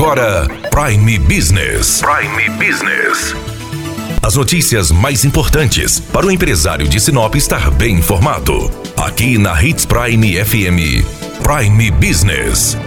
agora Prime Business. Prime Business. As notícias mais importantes para o empresário de Sinop estar bem informado. Aqui na Hits Prime FM. Prime Business.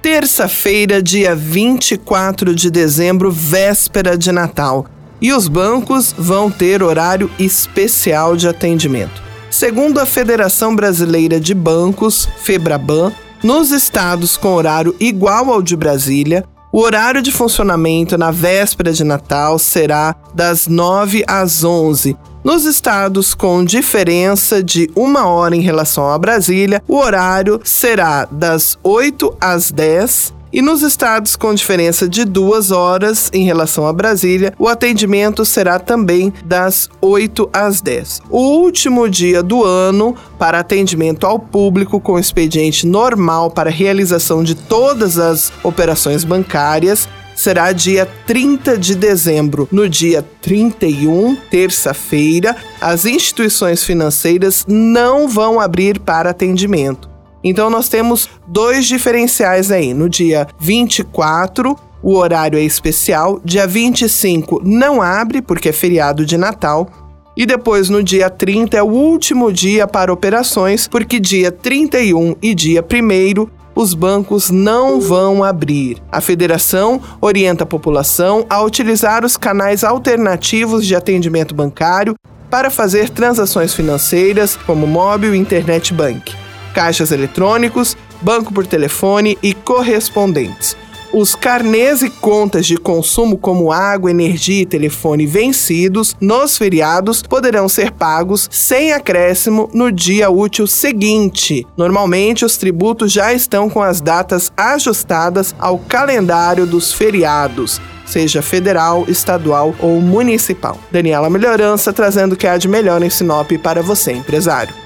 Terça-feira, dia 24 de dezembro, véspera de Natal. E os bancos vão ter horário especial de atendimento. Segundo a Federação Brasileira de Bancos, Febraban, nos estados com horário igual ao de Brasília, o horário de funcionamento na véspera de Natal será das 9 às 11. Nos estados com diferença de uma hora em relação a Brasília, o horário será das 8 às 10 e nos estados com diferença de duas horas em relação a Brasília, o atendimento será também das 8 às 10. O último dia do ano para atendimento ao público com expediente normal para realização de todas as operações bancárias será dia 30 de dezembro. No dia 31, terça-feira, as instituições financeiras não vão abrir para atendimento. Então nós temos dois diferenciais aí. No dia 24, o horário é especial, dia 25 não abre porque é feriado de Natal. E depois no dia 30 é o último dia para operações, porque dia 31 e dia 1 os bancos não vão abrir. A federação orienta a população a utilizar os canais alternativos de atendimento bancário para fazer transações financeiras, como móvel e internet bank caixas eletrônicos, banco por telefone e correspondentes. Os carnês e contas de consumo como água, energia e telefone vencidos nos feriados poderão ser pagos sem acréscimo no dia útil seguinte. Normalmente, os tributos já estão com as datas ajustadas ao calendário dos feriados seja federal, estadual ou municipal. Daniela Melhorança trazendo o que há de melhor em Sinop para você, empresário.